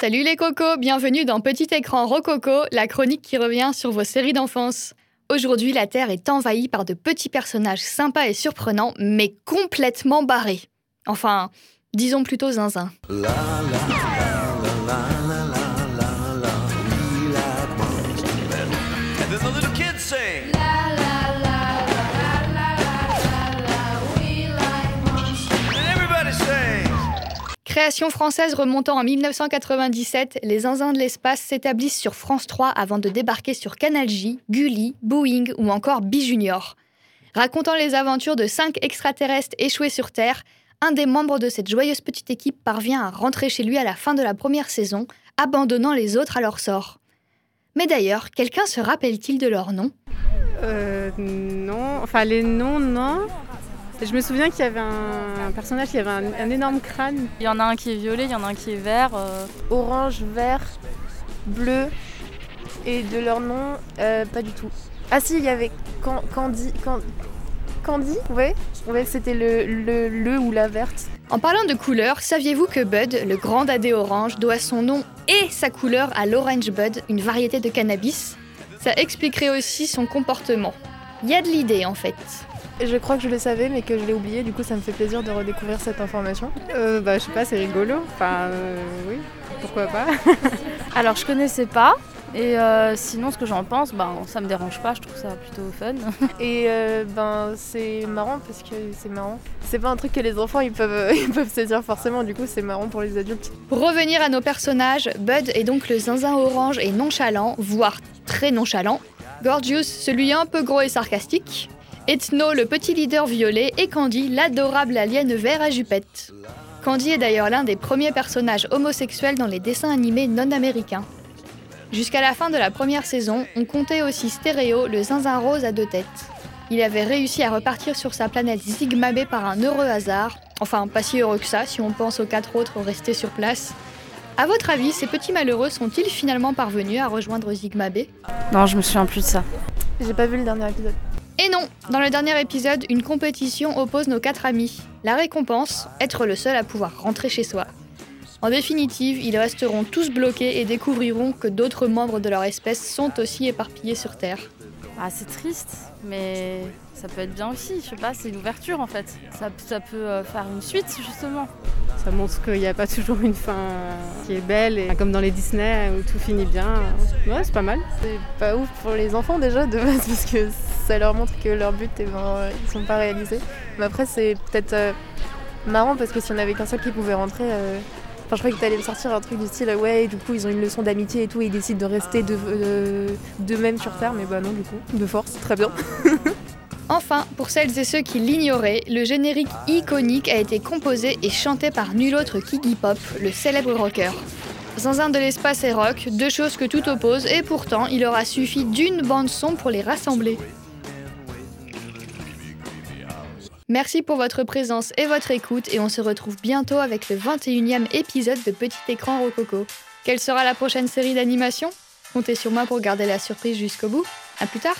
Salut les cocos, bienvenue dans Petit écran Rococo, la chronique qui revient sur vos séries d'enfance. Aujourd'hui, la Terre est envahie par de petits personnages sympas et surprenants, mais complètement barrés. Enfin, disons plutôt zinzin. The little kids sing. And Création française remontant en 1997, les zinzins de l'espace s'établissent sur France 3 avant de débarquer sur Canal J, Gulli, Boeing ou encore Bijunior. Racontant les aventures de cinq extraterrestres échoués sur Terre, un des membres de cette joyeuse petite équipe parvient à rentrer chez lui à la fin de la première saison, abandonnant les autres à leur sort. Mais d'ailleurs, quelqu'un se rappelle-t-il de leur nom? Euh, non, enfin les noms, non. Je me souviens qu'il y avait un, un personnage qui avait un, un énorme crâne, Il y en a un qui est violet, il y en a un qui est vert. euh, orange, vert, bleu. Et de leur nom, euh, pas du tout. Ah si, il y avait Can- Candy. Can- Candy Ouais, ouais c'était le, le, le ou la verte. En parlant de couleur, saviez-vous que Bud, le grand dadé orange, doit son nom et sa couleur à l'orange bud, une variété de cannabis? Ça expliquerait aussi son comportement. Il y a de l'idée en fait. Je crois que je le savais, mais que je l'ai oublié. Du coup, ça me fait plaisir de redécouvrir cette information. Euh, bah je sais pas, c'est rigolo. Enfin euh, oui, pourquoi pas. Alors je connaissais pas. Et euh, sinon, ce que j'en pense, ben, ça me dérange pas, je trouve ça plutôt fun. Et euh, ben, c'est marrant parce que c'est marrant. C'est pas un truc que les enfants ils peuvent, ils peuvent se dire forcément. Du coup, c'est marrant pour les adultes. Pour revenir à nos personnages, Bud est donc le zinzin orange et nonchalant, voire très nonchalant. Gorgeous, celui un peu gros et sarcastique. Ethno, le petit leader violet. Et Candy, l'adorable alien vert à jupette. Candy est d'ailleurs l'un des premiers personnages homosexuels dans les dessins animés non américains. Jusqu'à la fin de la première saison, on comptait aussi Stéréo, le zinzin rose à deux têtes. Il avait réussi à repartir sur sa planète Zigmabé par un heureux hasard. Enfin, pas si heureux que ça si on pense aux quatre autres restés sur place. À votre avis, ces petits malheureux sont-ils finalement parvenus à rejoindre Zigmabé? Non, je me souviens plus de ça. J'ai pas vu le dernier épisode. Et non, dans le dernier épisode, une compétition oppose nos quatre amis. La récompense, être le seul à pouvoir rentrer chez soi. En définitive, ils resteront tous bloqués et découvriront que d'autres membres de leur espèce sont aussi éparpillés sur Terre. Ah, c'est triste, mais ça peut être bien aussi. Je sais pas, c'est une ouverture en fait. Ça, ça peut euh, faire une suite justement. Ça montre qu'il n'y a pas toujours une fin qui est belle et comme dans les Disney où tout finit bien. Ouais, c'est pas mal. C'est pas ouf pour les enfants déjà de base parce que ça leur montre que leur but eh ben, ils sont pas réalisés. Mais après c'est peut-être euh, marrant parce que s'il y en avait qu'un seul qui pouvait rentrer, euh, enfin je croyais que t'allais me sortir un truc du style ouais du coup ils ont une leçon d'amitié et tout et ils décident de rester de, euh, d'eux-mêmes sur Terre mais bah non du coup de force très bien. Enfin, pour celles et ceux qui l'ignoraient, le générique iconique a été composé et chanté par nul autre qu'Iggy Pop, le célèbre rocker. Zinzin de l'espace et rock, deux choses que tout oppose, et pourtant il aura suffi d'une bande son pour les rassembler. Merci pour votre présence et votre écoute, et on se retrouve bientôt avec le 21e épisode de Petit Écran Rococo. Quelle sera la prochaine série d'animation? Comptez sur moi pour garder la surprise jusqu'au bout. A plus tard